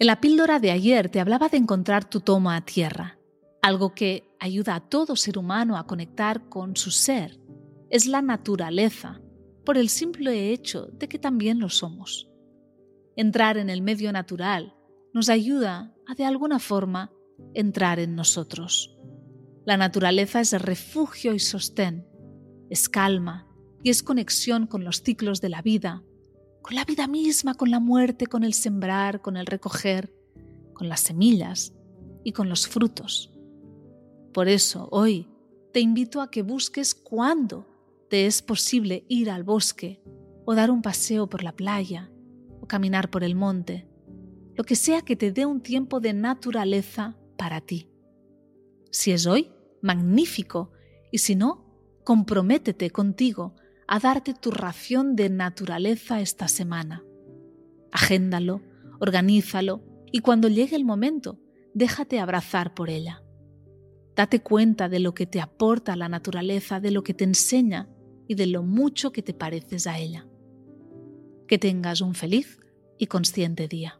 En la píldora de ayer te hablaba de encontrar tu toma a tierra, algo que ayuda a todo ser humano a conectar con su ser. Es la naturaleza, por el simple hecho de que también lo somos. Entrar en el medio natural nos ayuda a de alguna forma entrar en nosotros. La naturaleza es refugio y sostén, es calma y es conexión con los ciclos de la vida, con la vida misma, con la muerte, con el sembrar, con el recoger, con las semillas y con los frutos. Por eso hoy te invito a que busques cuándo te es posible ir al bosque o dar un paseo por la playa o caminar por el monte, lo que sea que te dé un tiempo de naturaleza para ti. Si es hoy, magnífico, y si no, comprométete contigo a darte tu ración de naturaleza esta semana. Agéndalo, organízalo y cuando llegue el momento, déjate abrazar por ella. Date cuenta de lo que te aporta la naturaleza, de lo que te enseña y de lo mucho que te pareces a ella. Que tengas un feliz y consciente día.